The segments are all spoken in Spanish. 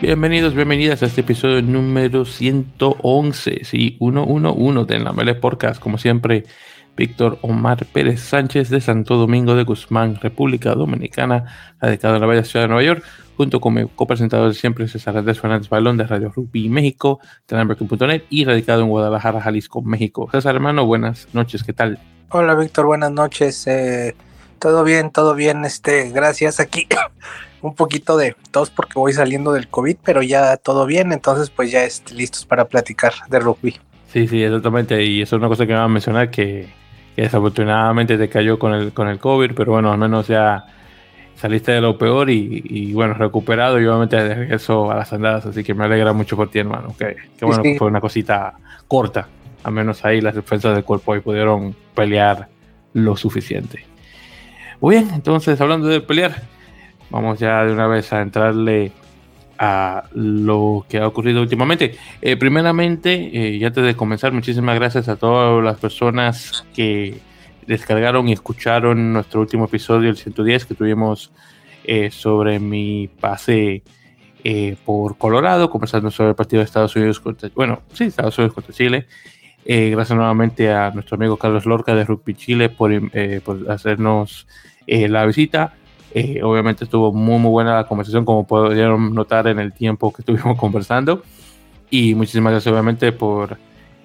Bienvenidos, bienvenidas a este episodio número 111, sí, 111 de la Mele Podcast. Como siempre, Víctor Omar Pérez Sánchez de Santo Domingo de Guzmán, República Dominicana, radicado en la bella ciudad de Nueva York, junto con mi copresentador siempre, César Andrés Fernández Balón de Radio Rugby México, de y radicado en Guadalajara, Jalisco, México. César, hermano, buenas noches, ¿qué tal? Hola, Víctor, buenas noches. Eh, todo bien, todo bien, este, gracias. Aquí un poquito de tos porque voy saliendo del COVID, pero ya todo bien, entonces pues ya este, listos para platicar de rugby. Sí, sí, exactamente, y eso es una cosa que me va a mencionar que, desafortunadamente te cayó con el, con el COVID, pero bueno, al menos ya saliste de lo peor y, bueno, recuperado y obviamente de regreso a las andadas, así que me alegra mucho por ti, hermano, que, bueno que fue una cosita corta, al menos ahí las defensas del cuerpo y pudieron pelear lo suficiente. Muy bien, entonces hablando de pelear, vamos ya de una vez a entrarle a lo que ha ocurrido últimamente. Eh, primeramente, eh, ya antes de comenzar, muchísimas gracias a todas las personas que descargaron y escucharon nuestro último episodio, el 110, que tuvimos eh, sobre mi pase por Colorado, conversando sobre el partido de Estados Unidos contra, bueno, sí, Estados Unidos contra Chile. Gracias nuevamente a nuestro amigo Carlos Lorca de Rugby Chile por, por hacernos la visita. Eh, obviamente estuvo muy muy buena la conversación, como pudieron notar en el tiempo que estuvimos conversando. Y muchísimas gracias obviamente por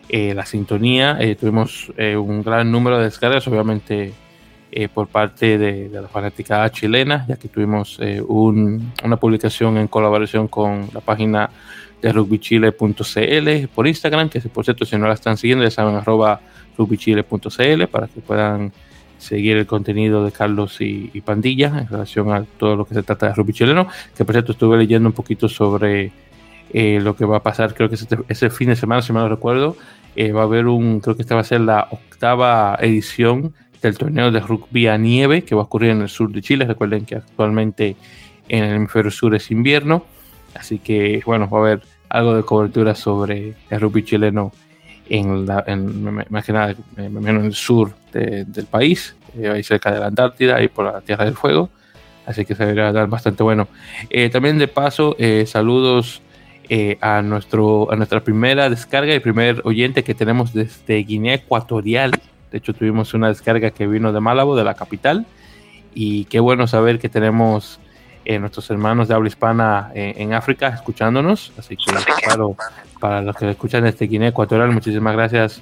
eh, la sintonía. Eh, tuvimos un gran número de descargas, obviamente por parte de, la fanaticada chilena, ya que tuvimos una publicación en colaboración con la página de rugbychile.cl por Instagram, que por cierto si no la están siguiendo ya saben rugbychile.cl para que puedan seguir el contenido de Carlos y, Pandilla en relación a todo lo que se trata de rugby chileno, que por cierto estuve leyendo un poquito sobre eh, lo que va a pasar, creo que ese, ese fin de semana, si mal no recuerdo, eh, va a haber un, creo que esta va a ser la octava edición del torneo de rugby a nieve que va a ocurrir en el sur de Chile. Recuerden que actualmente en el hemisferio sur es invierno, así que bueno, va a haber algo de cobertura sobre el rugby chileno en, la, en más que nada en el sur del país, eh, ahí cerca de la Antártida y por la Tierra del Fuego. Así que se dar bastante bueno. Eh, también de paso, eh, saludos a, nuestro, a nuestra primera descarga y primer oyente que tenemos desde Guinea Ecuatorial. De hecho, tuvimos una descarga que vino de Malabo, de la capital. Y qué bueno saber que tenemos nuestros hermanos de habla hispana en África escuchándonos. Así que, claro, para los que escuchan desde Guinea Ecuatorial, muchísimas gracias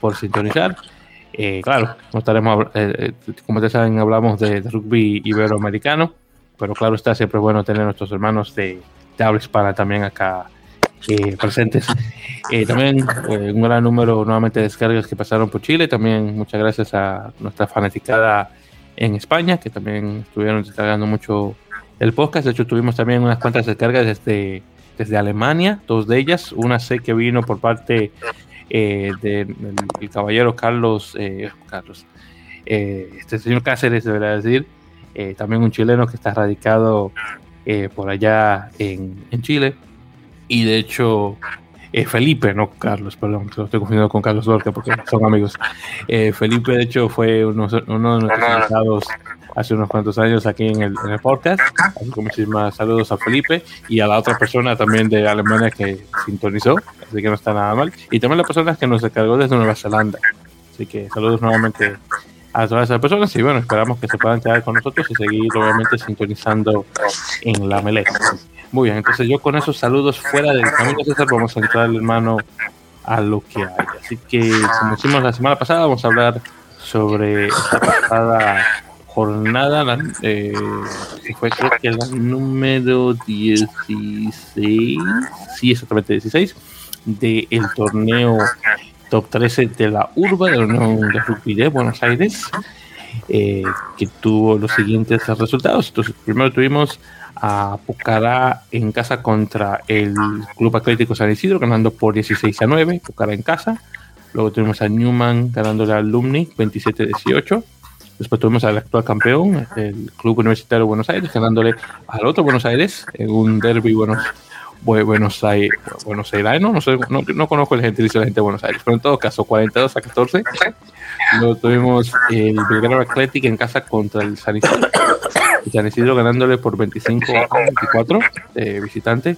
por sintonizar. Eh, claro, no estaremos, eh, eh, como ustedes saben, hablamos de, rugby iberoamericano, pero claro está siempre bueno tener a nuestros hermanos de, de habla hispana también acá presentes. también un gran número nuevamente de descargas que pasaron por Chile. También muchas gracias a nuestra fanaticada en España, que también estuvieron descargando mucho el podcast. De hecho, tuvimos también unas cuantas descargas desde, desde Alemania, dos de ellas. Una sé que vino por parte eh, del caballero Carlos, eh, Carlos eh, este señor Cáceres, debería decir, también un chileno que está radicado por allá en, Chile. Y de hecho, Felipe, no Carlos, perdón, lo estoy confundiendo con Carlos Lorca porque son amigos. Felipe, de hecho, fue uno, de nuestros invitados hace unos cuantos años aquí en el, podcast. Así que muchísimas saludos a Felipe y a la otra persona también de Alemania que sintonizó, así que no está nada mal. Y también la persona que nos descargó desde Nueva Zelanda. Así que saludos nuevamente a todas esas personas y bueno, esperamos que se puedan quedar con nosotros y seguir obviamente sintonizando en la melé. Muy bien, entonces yo con esos saludos fuera del camino César vamos a entrar hermano a lo que hay. Así que como hicimos la semana pasada, vamos a hablar sobre esta pasada jornada, la, eh, fue creo que la número 16, sí, exactamente 16, del torneo top 13 de la urba de la Unión de Rugby de Buenos Aires, eh, que tuvo los siguientes resultados. Entonces, primero tuvimos a Pucará en casa contra el Club Atlético San Isidro, ganando por 16 a 9, Pucará en casa. Luego tuvimos a Newman ganándole a Alumni 27-18. Después tuvimos al actual campeón, el Club Universitario de Buenos Aires, ganándole al otro Buenos Aires en un derby buenos, Buenos Aires, Buenos Aires, no, no, no, conozco el gentilicio de la gente de Buenos Aires, pero en todo caso, 42 a 14. Luego tuvimos el Belgrano Athletic en casa contra el San Isidro, San ganándole por 25 a 24 de visitante.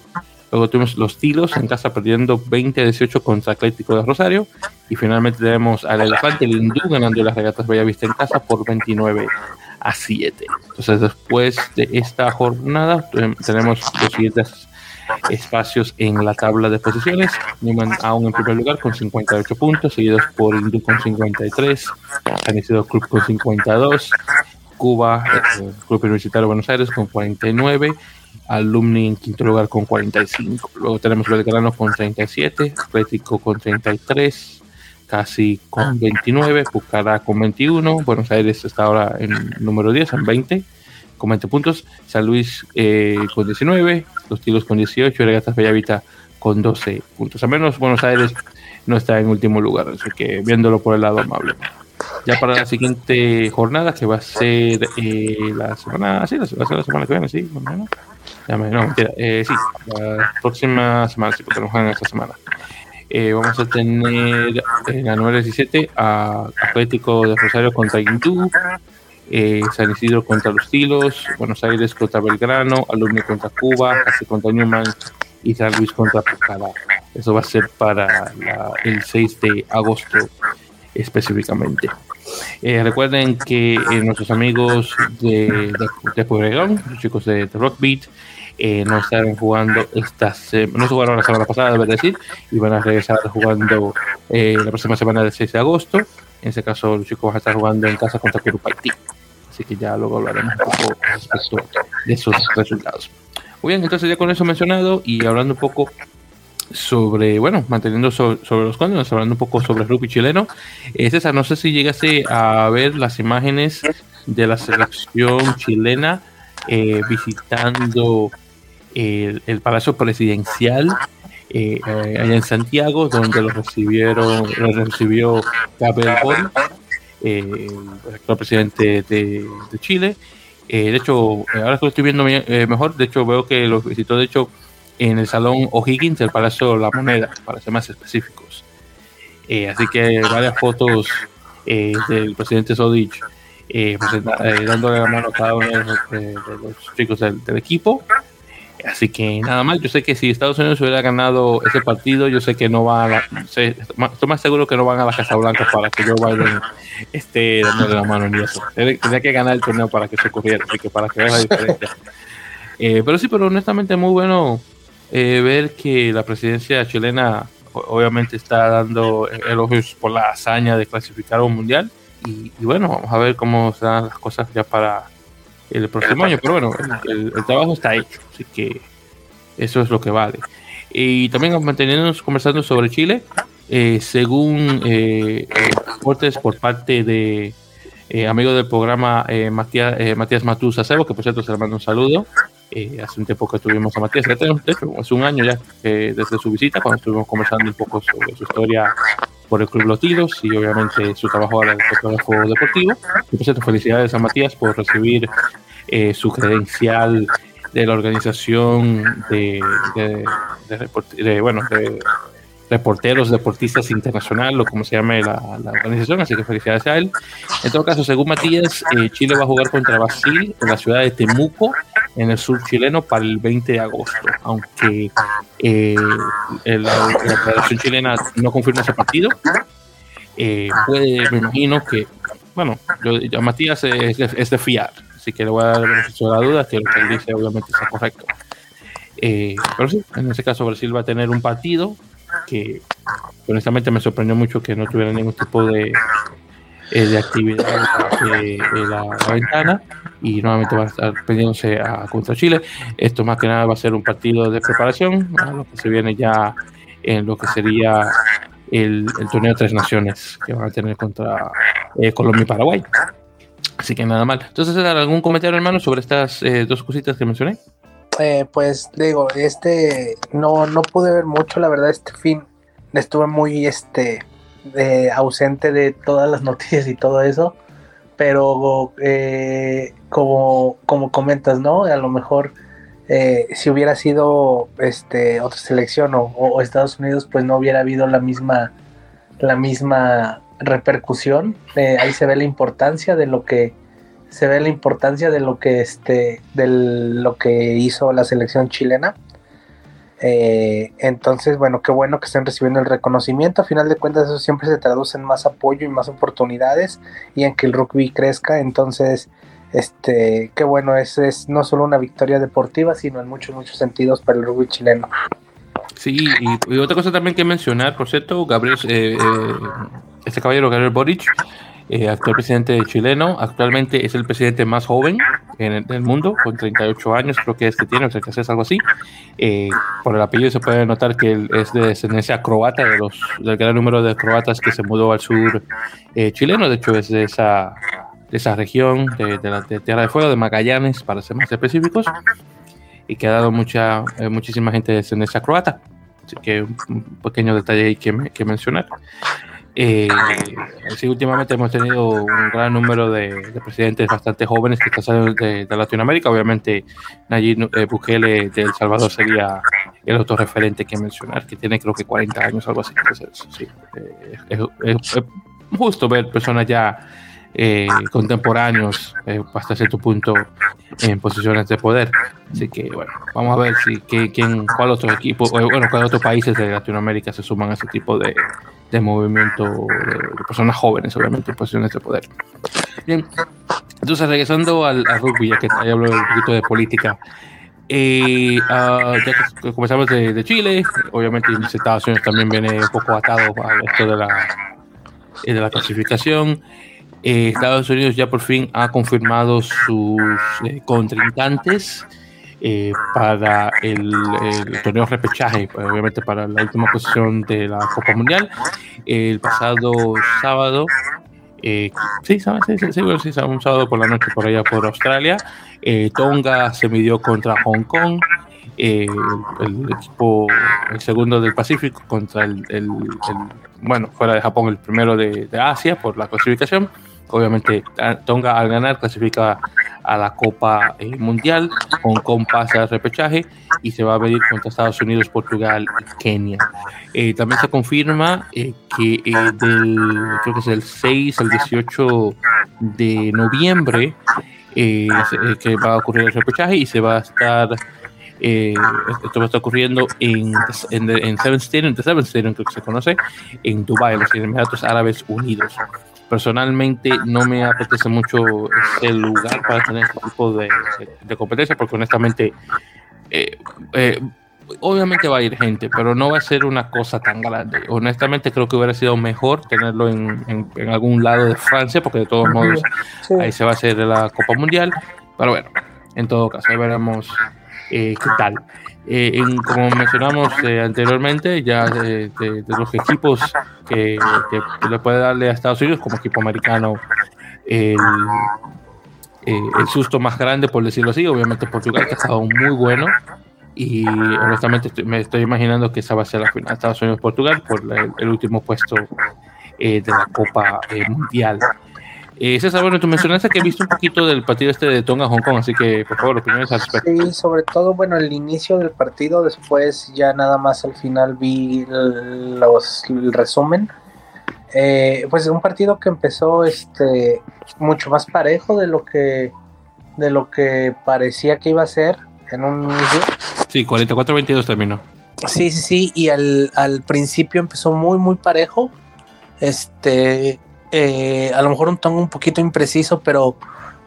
Luego tuvimos los Tilos en casa perdiendo 20 a 18 contra Atlético de Rosario. Y finalmente tenemos al Elefante, el Hindú, ganando las regatas Bellavista en casa por 29 a 7. Entonces, después de esta jornada, tenemos los siguientes espacios en la tabla de posiciones. Newman aún en primer lugar con 58 puntos, seguidos por Hindú con 53, San Club con 52, Cuba, el Club Universitario de Buenos Aires con 49, Alumni en quinto lugar con 45. Luego tenemos Belgrano con 37, Atlético con 33, casi con 29, Pucará con 21, Buenos Aires está ahora en número 10, en 20 con 20 puntos, San Luis eh, con 19, Los Tilos con 18 y Regatas Bellavita con 12 puntos. Al menos Buenos Aires no está en último lugar, así que viéndolo por el lado amable. Ya para la siguiente jornada, que va a ser eh, la semana, sí, la, la semana que viene, sí, no, ya me, no mentira, eh, sí, la próxima semana, sí, porque nos juegan esta semana. Eh, vamos a tener en la 9-17 a Atlético de Rosario contra Guindú, eh, San Isidro contra Los Tilos, Buenos Aires contra Belgrano, Alumni contra Cuba, Casi contra Newman y San Luis contra Pucará. Eso va a ser para el 6 de agosto específicamente. Eh, recuerden que eh, nuestros amigos de, de, los chicos de, de Rockbeat, eh, no estarán jugando esta semana, no jugaron la semana pasada, debo decir, y van a regresar jugando la próxima semana del 6 de agosto. En ese caso, los chicos van a estar jugando en casa contra Curupaití. Así que ya luego hablaremos un poco respecto de esos resultados. Muy bien, entonces ya con eso mencionado y hablando un poco sobre, bueno, manteniendo sobre, los condes, hablando un poco sobre el rugby chileno. Eh, César, no sé si llegase a ver las imágenes de la selección chilena eh, visitando el, Palacio Presidencial eh, allá en Santiago, donde lo recibieron, lo recibió Gabriel Boric el actual presidente de, Chile. de hecho, ahora que lo estoy viendo mejor, de hecho veo que lo visitó, de hecho, en el Salón O'Higgins del Palacio La Moneda, para ser más específicos. Eh, así que varias fotos eh, del presidente Sodich eh, dándole la mano a cada uno de los, chicos del, equipo. Así que nada más, yo sé que si Estados Unidos hubiera ganado ese partido, yo sé que no van a estoy más seguro que no van a la Casa Blanca para que Joe Biden esté dándole la mano ni eso. Tenía que ganar el torneo para que se ocurriera, así que para que vean la diferencia. pero sí, pero honestamente muy bueno eh, ver que la presidencia chilena obviamente está dando elogios por la hazaña de clasificar a un mundial. Y, bueno, vamos a ver cómo se dan las cosas ya para el próximo año. Pero bueno, el, trabajo está hecho, así que eso es lo que vale. Y también manteniéndonos conversando sobre Chile, eh, según eh, reportes por parte de eh, amigo del programa Matías, Matías Matus Acebo, que por cierto se le manda un saludo, eh, hace un tiempo que tuvimos a Matías, hace un año ya desde su visita, cuando estuvimos conversando un poco sobre su historia por el Club Los y obviamente su trabajo ahora de fotógrafo deportivo. Y por cierto, felicidades a Matías por recibir eh, su credencial de la organización de, de bueno, de reporteros, deportistas internacional o como se llame la, organización, así que felicidades a él. En todo caso, según Matías, eh, Chile va a jugar contra Brasil en la ciudad de Temuco, en el sur chileno, para el 20 de agosto, aunque eh, la, Federación Chilena no confirma ese partido. Eh, puede, me imagino que, bueno, yo, Matías es, es, de fiar, así que le voy a dar beneficio de la duda, que lo que él dice obviamente está correcto. pero sí, en ese caso Brasil va a tener un partido que honestamente me sorprendió mucho que no tuviera ningún tipo de, eh, de actividad eh, en la, ventana y nuevamente va a estar pendiéndose a contra Chile. Esto más que nada va a ser un partido de preparación lo que se viene ya en lo que sería el, torneo de tres naciones que van a tener contra eh, Colombia y Paraguay. Así que nada mal. Entonces, ¿algún comentario, hermano, sobre estas dos cositas que mencioné? Eh, pues digo, este no, no pude ver mucho, la verdad, este fin estuve muy este ausente de todas las noticias y todo eso, pero eh, como, como comentas, ¿no? A lo mejor eh, si hubiera sido este otra selección o, Estados Unidos, pues no hubiera habido la misma la misma repercusión. ahí se ve la importancia de lo que se ve la importancia de lo que este, de lo que hizo la selección chilena. Eh, entonces, bueno, qué bueno que estén recibiendo el reconocimiento. A final de cuentas, eso siempre se traduce en más apoyo y más oportunidades y en que el rugby crezca. Entonces, este, qué bueno, es, es no solo una victoria deportiva, sino en muchos, muchos sentidos para el rugby chileno. Sí, y, otra cosa también que mencionar, por cierto, Gabriel, eh, eh, este caballero Gabriel Boric, eh, actual presidente chileno, actualmente es el presidente más joven en el, mundo, con 38 años, creo que este tiene, o sea, que es algo así. por el apellido se puede notar que él es de descendencia croata, de los, del gran número de croatas que se mudó al sur chileno, de hecho es de esa, de esa región de, la Tierra de Fuego, de Magallanes, para ser más específicos y que ha dado mucha, eh, muchísima gente de descendencia croata. Así que un pequeño detalle ahí que, que mencionar. Eh, sí, últimamente hemos tenido un gran número de, presidentes bastante jóvenes que están saliendo de, Latinoamérica. Obviamente, Nayib eh, Bukele de El Salvador sería el otro referente que mencionar, que tiene creo que 40 años, algo así. sí, eh, es, justo ver personas ya eh, contemporáneos eh, hasta cierto punto en posiciones de poder. Así que bueno, vamos a ver si que, quién, cuál otro equipo, bueno, cuál otros países de Latinoamérica se suman a ese tipo de, de movimiento de, personas jóvenes, obviamente, en posiciones de poder. Bien, entonces regresando al, rugby, ya que ahí hablo un poquito de política. Eh, uh, ya que comenzamos de, de, Chile, obviamente en Estados Unidos también viene un poco atado a esto de la, de la clasificación. Eh, Estados Unidos ya por fin ha confirmado sus eh, contrincantes eh, para el, torneo repechaje, obviamente para la última posición de la Copa Mundial. El pasado sábado, sí, sí, sí, sí, un sábado por la noche por allá por Australia, Tonga se midió contra Hong Kong. el, equipo, el segundo del Pacífico contra el, bueno, fuera de Japón, el primero de Asia por la clasificación. Obviamente, Tonga al ganar clasifica a la Copa eh, Mundial, Hong Kong pasa al repechaje y se va a medir contra Estados Unidos, Portugal y Kenia. Eh, también se confirma eh, que del, creo que es el 6 al 18 de noviembre que va a ocurrir el repechaje y se va a estar esto va a estar ocurriendo en, en, en Seven Stadium, Seven Stadium creo que se conoce, en Dubai, en los Emiratos Árabes Unidos personalmente no me apetece mucho el lugar para tener este tipo de, competencia, porque honestamente, eh, eh, obviamente va a ir gente, pero no va a ser una cosa tan grande. Honestamente, creo que hubiera sido mejor tenerlo en, algún lado de Francia, porque de todos modos ahí se va a hacer la Copa Mundial. Pero bueno, en todo caso, ahí veremos eh, qué tal. Eh, como mencionamos eh, anteriormente, ya de, los equipos que, le puede darle a Estados Unidos como equipo americano el, eh, el, susto más grande, por decirlo así, obviamente Portugal, que ha estado muy bueno. Y honestamente me estoy imaginando que esa va a ser la final Estados Unidos-Portugal por el, último puesto de la Copa Mundial. Eh, César, bueno, tú mencionaste que he visto un poquito del partido este de Tonga Hong Kong, así que por favor, opiniones al respecto. Sí, sobre todo, bueno, el inicio del partido, después ya nada más al final vi los, el resumen. Eh, pues un partido que empezó este mucho más parejo de lo que de lo que parecía que iba a ser en un inicio. Sí, 44-22 terminó. Sí, sí, sí, y al, al principio empezó muy, muy parejo. Este, eh, a lo mejor un tono un poquito impreciso, pero,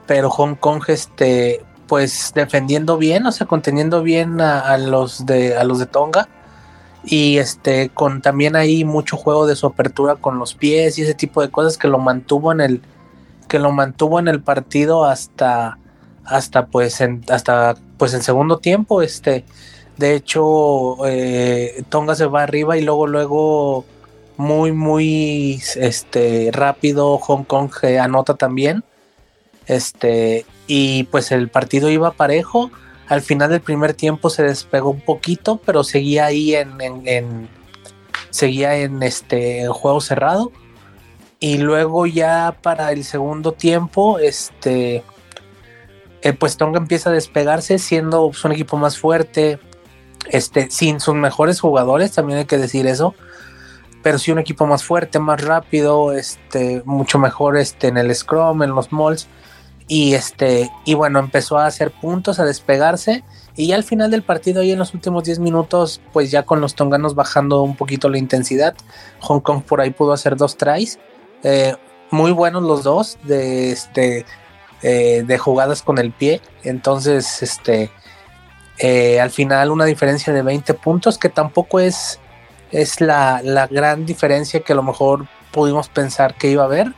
pero Hong Kong, este, pues defendiendo bien, o sea, conteniendo bien a, los de a los de Tonga. Y este con también ahí mucho juego de su apertura con los pies y ese tipo de cosas que lo mantuvo en el que lo mantuvo en el partido hasta hasta pues en hasta pues en segundo tiempo este. De hecho eh, Tonga se va arriba y luego luego muy, muy este, rápido. Hong Kong anota también. Este, y pues el partido iba parejo. Al final del primer tiempo se despegó un poquito, pero seguía ahí en, en, seguía en este juego cerrado. Y luego ya para el segundo tiempo, este, eh, pues Tonga empieza a despegarse, siendo pues, un equipo más fuerte, este, sin sus mejores jugadores, también hay que decir eso pero sí un equipo más fuerte, más rápido, este, mucho mejor este, en el Scrum, en los malls. Y este, y bueno, empezó a hacer puntos, a despegarse. Y ya al final del partido, y en los últimos 10 minutos, pues ya con los tonganos bajando un poquito la intensidad, Hong Kong por ahí pudo hacer dos tries. Eh, muy buenos los dos, de este, eh, de jugadas con el pie. Entonces, este, eh, al final una diferencia de 20 puntos, que tampoco es, es la, la, gran diferencia que a lo mejor pudimos pensar que iba a haber.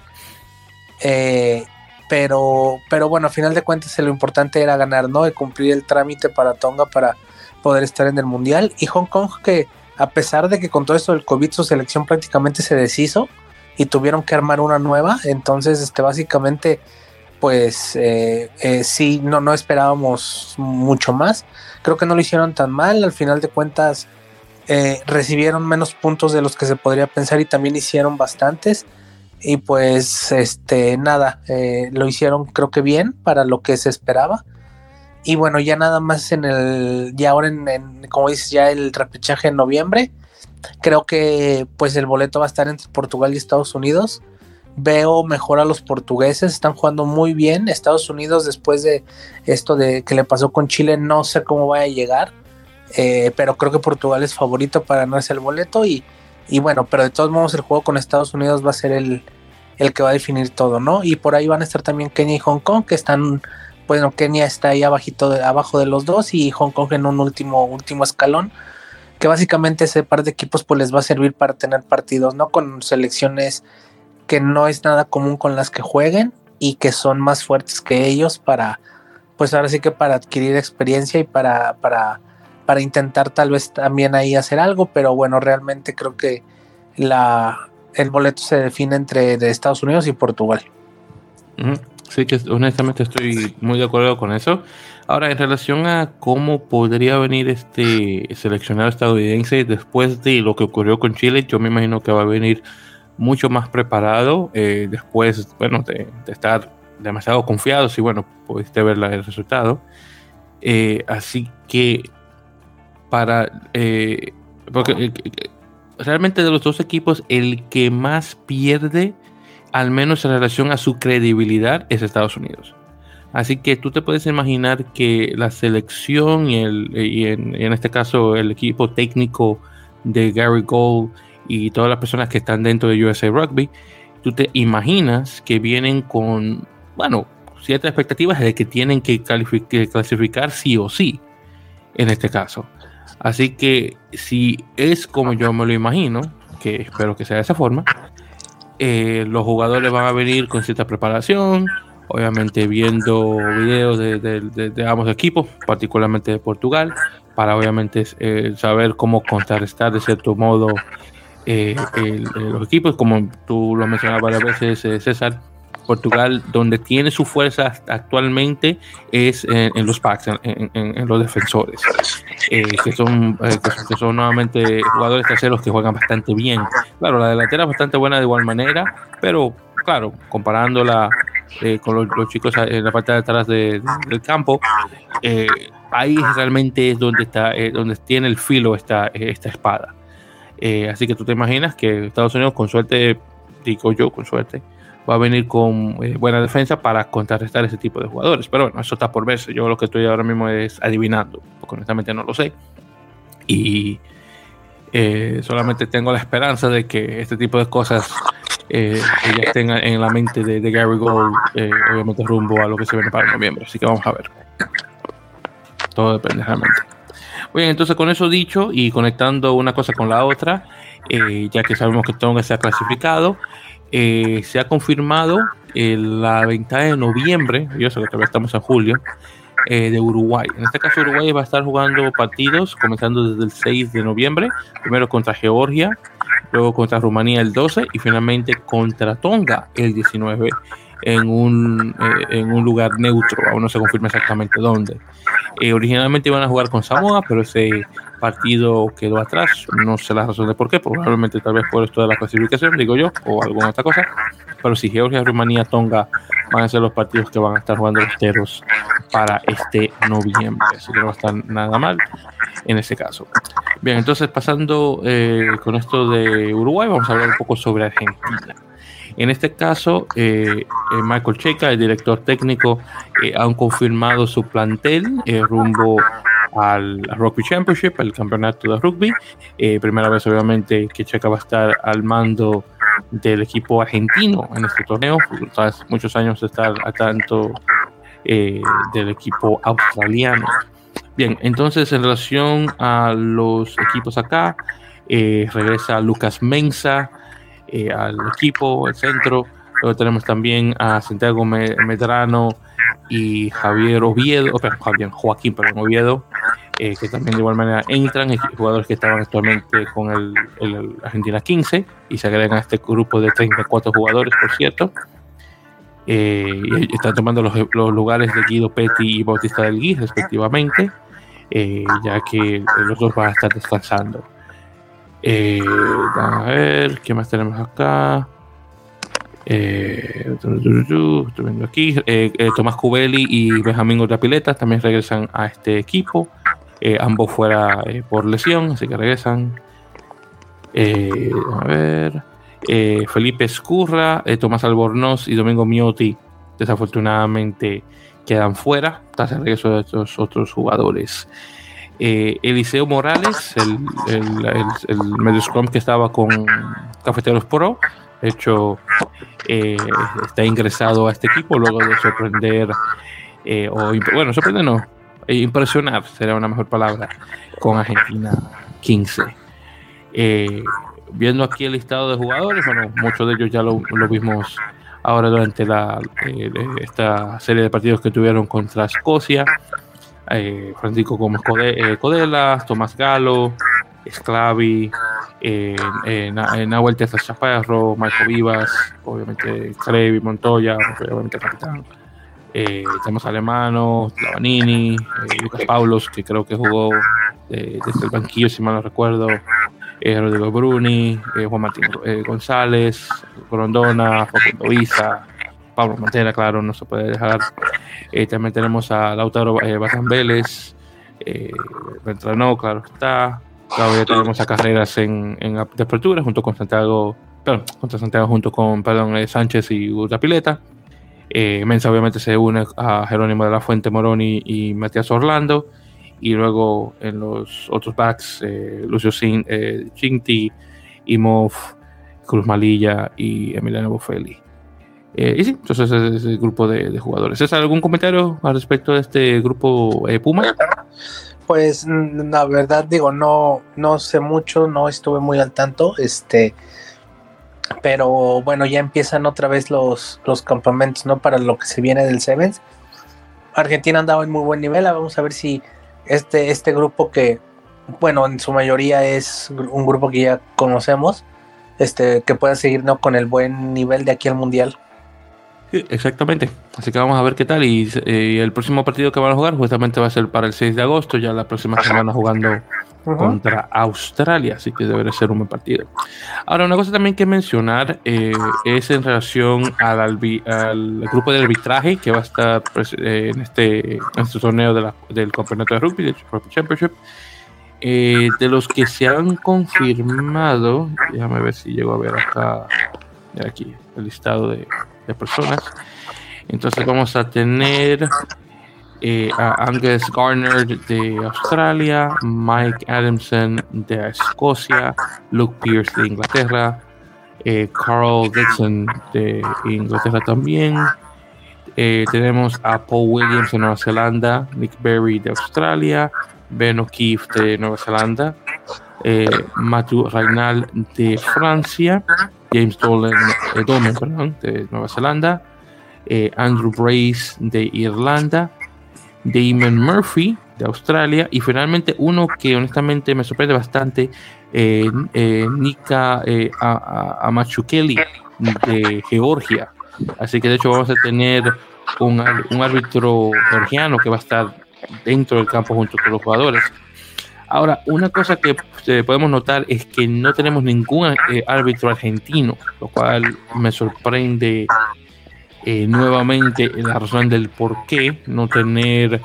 Eh, pero, pero bueno, a final de cuentas lo importante era ganar, ¿no? Y cumplir el trámite para Tonga para poder estar en el Mundial. Y Hong Kong que a pesar de que con todo esto del COVID su selección prácticamente se deshizo y tuvieron que armar una nueva, entonces este, básicamente pues eh, eh, sí, no, no esperábamos mucho más. Creo que no lo hicieron tan mal, al final de cuentas eh, recibieron menos puntos de los que se podría pensar y también hicieron bastantes. Y pues este nada, lo hicieron creo que bien para lo que se esperaba. Y bueno, ya nada más en el, ya ahora en, en como dices, ya el repechaje en noviembre. Creo que pues el boleto va a estar entre Portugal y Estados Unidos veo mejor a los portugueses, están jugando muy bien. Estados Unidos, después de esto de que le pasó con Chile, no sé cómo vaya a llegar, eh, pero creo que Portugal es favorito para ganarse el boleto. Y, y, bueno, pero de todos modos, el juego con Estados Unidos va a ser el, el que va a definir todo, ¿no? Y por ahí van a estar también Kenia y Hong Kong, que están, bueno, Kenia está ahí abajito de, abajo de los dos y Hong Kong en un último, último escalón que básicamente ese par de equipos pues les va a servir para tener partidos, ¿no? Con selecciones que no es nada común con las que jueguen y que son más fuertes que ellos para, pues ahora sí que para adquirir experiencia y para, para, para intentar tal vez también ahí hacer algo, pero bueno, realmente creo que la, el boleto se define entre de Estados Unidos y Portugal. Sí, que honestamente estoy muy de acuerdo con eso. Ahora, en relación a cómo podría venir este seleccionado estadounidense después de lo que ocurrió con Chile, yo me imagino que va a venir mucho más preparado eh, después, bueno, de, estar demasiado confiados y bueno, pudiste ver el resultado. Eh, así que para... Eh, porque realmente de los dos equipos, el que más pierde, al menos en relación a su credibilidad, es Estados Unidos. Así que tú te puedes imaginar que la selección y, el, y en, en, este caso el equipo técnico de Gary Gold y todas las personas que están dentro de USA Rugby, tú te imaginas que vienen con, bueno, ciertas expectativas de que tienen que, clasificar sí o sí, en este caso. Así que si es como yo me lo imagino, que espero que sea de esa forma, eh, los jugadores van a venir con cierta preparación, obviamente viendo videos de, de, ambos equipos, particularmente de Portugal, para obviamente eh, saber cómo contrarrestar de cierto modo eh, los equipos, como tú lo mencionabas varias veces, César, Portugal, donde tiene su fuerza actualmente es en, los packs, en, los defensores, eh, que, son, que, son nuevamente jugadores terceros que juegan bastante bien. Claro, la delantera es bastante buena de igual manera, pero claro, comparándola con los, chicos en la parte de atrás del campo, ahí realmente es donde está, donde tiene el filo esta, esta espada. Eh, así que tú te imaginas que Estados Unidos, con suerte, digo yo, con suerte, va a venir con eh, buena defensa para contrarrestar ese tipo de jugadores. Pero bueno, eso está por verse. Yo lo que estoy ahora mismo es adivinando, porque honestamente no lo sé. Y eh, solamente tengo la esperanza de que este tipo de cosas ya estén en la mente de, de Gary Gold, obviamente rumbo a lo que se viene para noviembre. Así que vamos a ver. Todo depende realmente. Bien, entonces con eso dicho y conectando una cosa con la otra, eh, ya que sabemos que Tonga se ha clasificado, eh, se ha confirmado eh, la ventana de noviembre, yo sé que todavía estamos en julio, de Uruguay. En este caso Uruguay va a estar jugando partidos comenzando desde el 6 de noviembre, primero contra Georgia, luego contra Rumanía el 12 y finalmente contra Tonga el 19 en un, en un lugar neutro, aún no se confirma exactamente dónde. Eh, originalmente iban a jugar con Samoa, pero ese partido quedó atrás. No sé la razón de por qué, probablemente tal vez por esto de la clasificación, digo yo, o alguna otra cosa. Pero si Georgia, Rumanía, Tonga van a ser los partidos que van a estar jugando los teros para este noviembre. Así que no va a estar nada mal en ese caso. Bien, entonces pasando eh, con esto de Uruguay, vamos a hablar un poco sobre Argentina. En este caso, eh, eh, Michael Checa, el director técnico, han confirmado su plantel rumbo al Rugby Championship, el campeonato de rugby. primera vez, obviamente, que Checa va a estar al mando del equipo argentino en este torneo. Tras muchos años de estar a tanto del equipo australiano. Bien, entonces en relación a los equipos acá, eh, regresa Lucas Mensa eh, al equipo, el centro. Luego tenemos también a Santiago Medrano y Javier Oviedo, Javier, Joaquín perdón, Oviedo, eh, que también de igual manera entran, jugadores que estaban actualmente con el, Argentina 15 y se agregan a este grupo de 34 jugadores, por cierto. y están tomando los, los, lugares de Guido Petti y Bautista del Gui, respectivamente, ya que los dos van a estar descansando. Eh, a ver, ¿qué más tenemos acá? Eh, estoy viendo aquí. Eh, Tomás Cubeli y Benjamín Pileta también regresan a este equipo. ambos fuera por lesión, así que regresan. a ver. Felipe Escurra, Tomás Albornoz y Domingo Miotti desafortunadamente quedan fuera tras el regreso de estos otros jugadores. Eh, Eliseo Morales, el, el, medio scrum que estaba con Cafeteros Pro, de hecho eh, está ingresado a este equipo luego de sorprender, eh, o bueno, sorprender no, impresionar será una mejor palabra, con Argentina 15. viendo aquí el listado de jugadores, bueno, muchos de ellos ya lo, lo vimos ahora durante la, esta serie de partidos que tuvieron contra Escocia eh, Francisco Gómez eh, Codelas, Tomás Galo, Esclavi, eh, eh, Nahuel Teza Chaparro, Marco Vivas, obviamente Crevi, Montoya, obviamente Capitán. Tenemos Alemano, Lavanini, Lucas Paulos, que creo que jugó desde el banquillo, si mal no recuerdo, Rodrigo Bruni, Juan Martín González, Grondona, Facundo Isa, Pablo Mantera, claro, no se puede dejar. Eh, también tenemos a Lautaro eh, Bazán Vélez, eh, claro está. Todavía tenemos a carreras en, en apertura junto con Santiago, perdón, contra Santiago junto con perdón, eh, Sánchez y Pileta. Eh, Mensa obviamente se une a Jerónimo de la Fuente Moroni y Matías Orlando. Y luego en los otros backs, Lucio Cinti, Imov, Cruz Malilla y Emiliano Buffelli. Eh, y sí, entonces es el grupo de, jugadores. ¿Es algún comentario al respecto de este grupo eh, Puma? Pues mm, la verdad digo, no, no sé mucho, no estuve muy al tanto, este, pero bueno, ya empiezan otra vez los, los campamentos, ¿no? Para lo que se viene del Sevens. Argentina andaba en muy buen nivel, vamos a ver si este, este grupo que, bueno, en su mayoría es un grupo que ya conocemos, este, que pueda seguir ¿no? con el buen nivel de aquí al Mundial exactamente. Así que vamos a ver qué tal. Y, eh, el próximo partido que van a jugar justamente va a ser para el 6 de agosto, ya la próxima semana jugando contra Australia, así que debería ser un buen partido. Ahora, una cosa también que mencionar eh, es en relación al, al, grupo de arbitraje que va a estar pues, eh, en, este, en este torneo de la, del campeonato de rugby, del Championship. de los que se han confirmado, déjame ver si llego a ver acá, aquí, el listado de, personas. Entonces vamos a tener eh, a Angus Garner de Australia, Mike Adamson de Escocia, Luke Pierce de Inglaterra, eh, Carl Dixon de Inglaterra también. Eh, tenemos a Paul Williams de Nueva Zelanda, Nick Berry de Australia, Ben O'Keefe de Nueva Zelanda, Matthew Raynal de Francia, James Dolan, eh, perdón, de Nueva Zelanda, eh, Andrew Brace de Irlanda, Damon Murphy de Australia y finalmente uno que honestamente me sorprende bastante, eh, Nika Amachukeli de Georgia. Así que de hecho vamos a tener un, un árbitro georgiano que va a estar dentro del campo junto con los jugadores. Ahora, una cosa que eh, podemos notar es que no tenemos ningún eh, árbitro argentino, lo cual me sorprende eh, nuevamente la razón del por qué no tener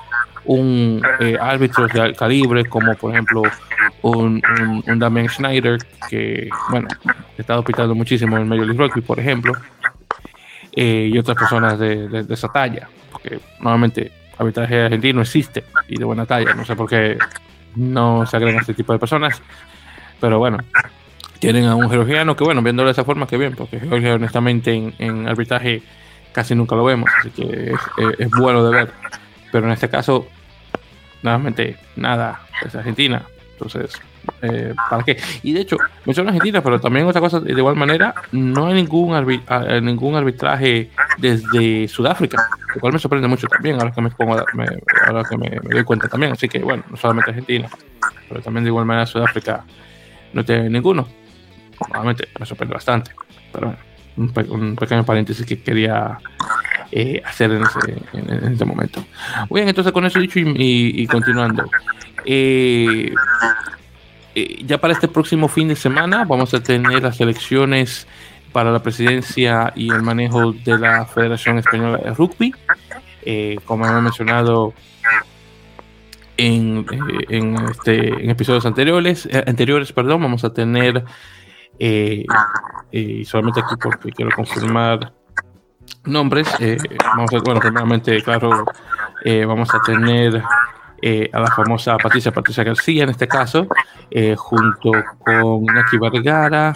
un árbitro de calibre como por ejemplo un, un, Damian Schneider que, bueno, está hospitando muchísimo en Major League Rugby, por ejemplo, eh, y otras personas de, de, esa talla, porque normalmente arbitraje argentino existe y de buena talla, no sé por qué no se agregan este tipo de personas, pero bueno, tienen a un georgiano que, bueno, viéndolo de esa forma, que bien, porque Georgia, honestamente, en, arbitraje casi nunca lo vemos, así que es, es, bueno de ver. Pero en este caso, nuevamente, nada, es Argentina. Entonces, eh, ¿para qué? Y de hecho, menciono Argentina, pero también otra cosa, de igual manera, no hay ningún, eh, ningún arbitraje desde Sudáfrica, lo cual me sorprende mucho también, ahora que me, pongo, ahora que me, doy cuenta también. Así que, bueno, no solamente Argentina, pero también de igual manera Sudáfrica no tiene ninguno. Nuevamente, me sorprende bastante. Pero bueno, un, pequeño paréntesis que quería eh, hacer en, este momento. Bien, entonces con eso dicho y continuando. Eh, eh, ya para este próximo fin de semana vamos a tener las elecciones para la presidencia y el manejo de la Federación Española de Rugby. Eh, como hemos mencionado en, este, en episodios anteriores, anteriores perdón, vamos a tener, y solamente aquí porque quiero confirmar nombres, vamos a, bueno, primeramente, claro, vamos a tener eh, a la famosa Patricia Patricia García en este caso, eh, junto con Naki Vergara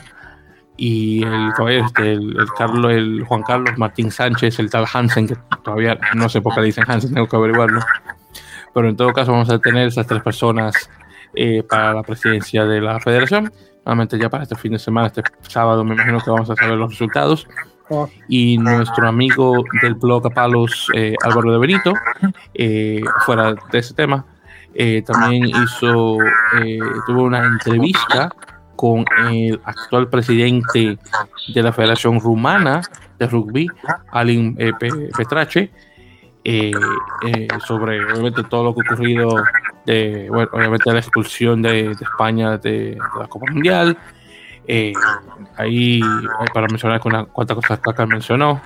y el este, el, Carlos, el Juan Carlos Martín Sánchez, el tal Hansen, que todavía no sé por qué dicen Hansen, tengo que averiguarlo. Pero en todo caso vamos a tener esas tres personas eh, para la presidencia de la federación. Nuevamente ya para este fin de semana, este sábado, me imagino que vamos a saber los resultados y nuestro amigo del blog palos, eh, Álvaro de Benito, eh, fuera de ese tema, eh, también hizo, tuvo una entrevista con el actual presidente de la Federación Rumana de Rugby, Alin Petrache, sobre obviamente todo lo que ha ocurrido, de, obviamente la expulsión de, España de, la Copa Mundial, eh, ahí, para mencionar con cuántas cosas que acá mencionó,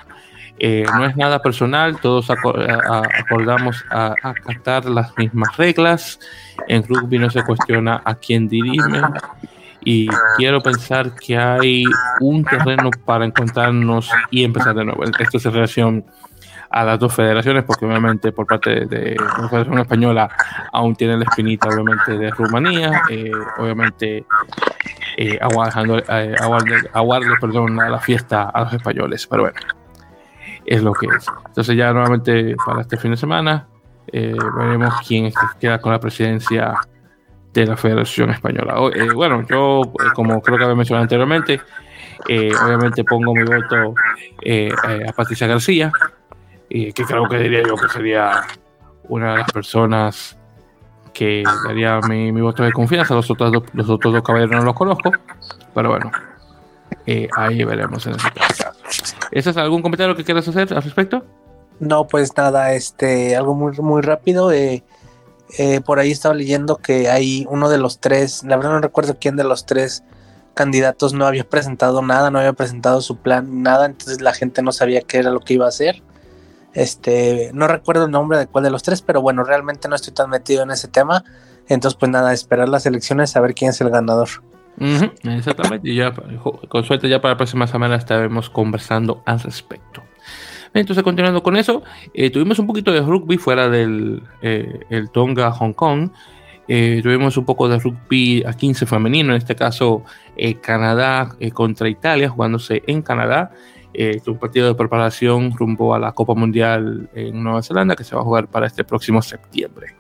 eh, no es nada personal, todos acordamos a, acatar las mismas reglas. En rugby no se cuestiona a quién dirige. Y quiero pensar que hay un terreno para encontrarnos y empezar de nuevo. Esto es en relación a las dos federaciones, porque obviamente por parte de la Federación Española aún tiene la espinita, obviamente, de Rumanía, eh, obviamente eh, aguardando, eh, perdón, a la fiesta a los españoles, pero bueno, es lo que es. Entonces ya nuevamente para este fin de semana eh, veremos quién queda con la presidencia de la Federación Española. bueno, yo, como creo que había mencionado anteriormente, obviamente pongo mi voto a Patricia García, que creo que diría yo que sería una de las personas que daría mi, mi, voto de confianza. Los otros, dos, los otros dos caballeros no los conozco, pero bueno, eh, ahí veremos en ese caso. ¿Ese es algún comentario que quieras hacer al respecto? No, pues nada, este, algo muy, muy rápido. Eh, eh, por ahí estaba leyendo que hay uno de los tres, la verdad no recuerdo quién de los tres candidatos no había presentado nada, no había presentado su plan, nada, entonces la gente no sabía qué era lo que iba a hacer. Este, no recuerdo el nombre de cuál de los tres, pero bueno, realmente no estoy tan metido en ese tema. Entonces, pues nada, esperar las elecciones, a ver quién es el ganador. exactamente, y ya con suerte ya para la próxima semana estaremos conversando al respecto. Entonces, continuando con eso, eh, tuvimos un poquito de rugby fuera del eh, el Tonga Hong Kong. Eh, tuvimos un poco de rugby a 15 femenino, en este caso Canadá contra Italia, jugándose en Canadá. Eh, un partido de preparación rumbo a la Copa Mundial en Nueva Zelanda que se va a jugar para este próximo septiembre.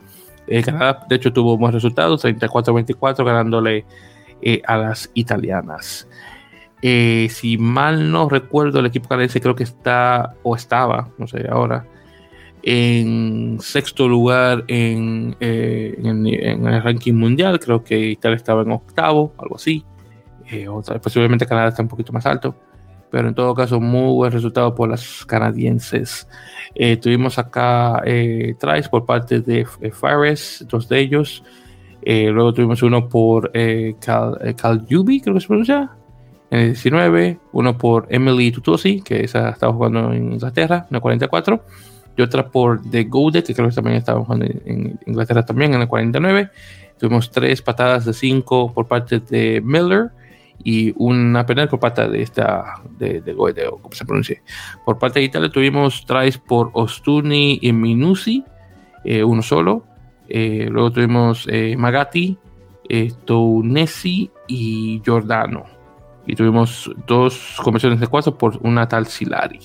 Eh, Canadá, de hecho, tuvo buenos resultados, 34-24, ganándole eh, a las italianas. si mal no recuerdo, el equipo canadiense creo que está, o estaba, no sé ahora, en sexto lugar en, en, el ranking mundial. Creo que Italia estaba en octavo, algo así. posiblemente Canadá está un poquito más alto pero en todo caso muy buen resultado por las canadienses. Eh, tuvimos acá eh, tries por parte de eh, Fares, dos de ellos. Eh, luego tuvimos uno por Cal, Cal Yubi, creo que se pronuncia, en el 19. Uno por Emily Tutosi, que esa estaba jugando en Inglaterra, en el 44. Y otra por The Goude, que creo que también estaba jugando en Inglaterra también, en el 49. tuvimos tres patadas de cinco por parte de Miller y una penal por parte de esta, de, de, ¿cómo se pronuncia? Por parte de Italia tuvimos tries por Ostuni y Minusi, eh, uno solo. Eh, luego tuvimos eh, Magatti, Tounesi y Giordano. Y tuvimos dos conversiones de cuatro por una tal Silari.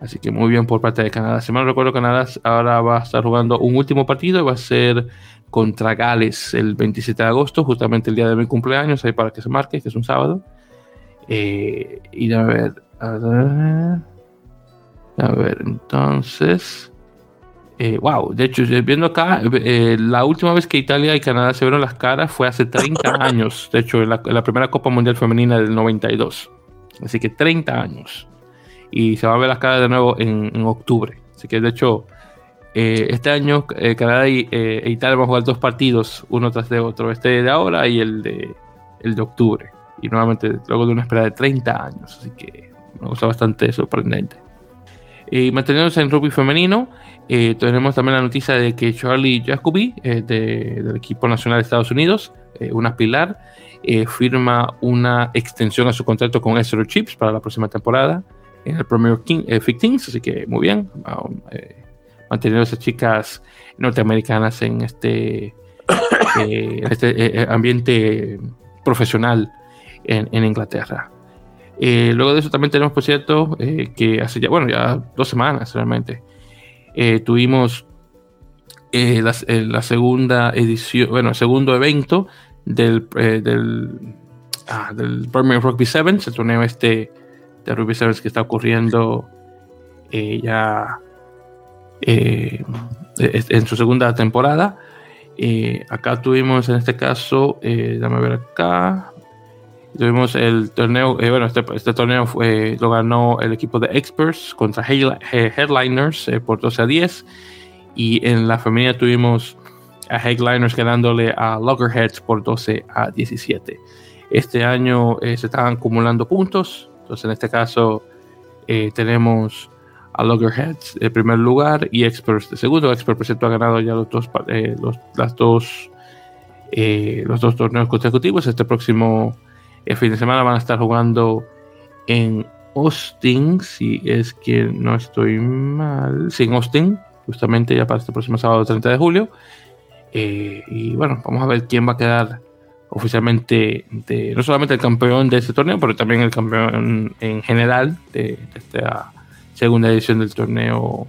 Así que muy bien por parte de Canadá. Si mal recuerdo, Canadá ahora va a estar jugando un último partido y va a ser contra Gales el 27 de agosto, justamente el día de mi cumpleaños, ahí para que se marque, que es un sábado. Eh, y a ver, a ver, a ver, entonces, eh, wow, de hecho, viendo acá, eh, la última vez que Italia y Canadá se vieron las caras fue hace 30 años, de hecho, en la, primera Copa Mundial Femenina del 92. Así que 30 años. Y se van a ver las caras de nuevo en, en octubre. Así que, de hecho, eh, este año eh, Canadá y, eh, e Italia van a jugar dos partidos, uno tras de otro, este de ahora y el de, el de octubre. Y nuevamente luego de una espera de 30 años, así que me gusta bastante sorprendente. Y manteniéndose en rugby femenino, tenemos también la noticia de que Charlie Jacoby, del equipo nacional de Estados Unidos, una pilar, firma una extensión a su contrato con Estero Chips para la próxima temporada en el Premier King, 15, así que muy bien manteniendo a esas chicas norteamericanas en este, eh, este eh, eh, ambiente profesional en, Inglaterra. luego de eso también tenemos, por cierto, que hace ya, bueno, ya dos semanas realmente, tuvimos la, segunda edición, bueno, el segundo evento del, del, ah, del Birmingham Rugby Sevens, el torneo este de Rugby Sevens que está ocurriendo ya eh, en su segunda temporada. Eh, acá tuvimos en este caso, eh, ver acá, tuvimos el torneo, eh, bueno, este, este torneo fue, lo ganó el equipo de Experts contra Headliners por 12 a 10 y en la femenina tuvimos a Headliners ganándole a Loggerheads por 12 a 17. Este año se están acumulando puntos, entonces en este caso tenemos a Loggerheads de primer lugar y Experts de segundo. Expert, por cierto, ha ganado ya los dos, eh, los, las dos, eh, los dos torneos consecutivos. Este próximo eh, fin de semana van a estar jugando en Austin, si es que no estoy mal. Sí, en Austin, justamente ya para este próximo sábado 30 de julio. y bueno, vamos a ver quién va a quedar oficialmente de, no solamente el campeón de este torneo, pero también el campeón en general de, de esta segunda edición del torneo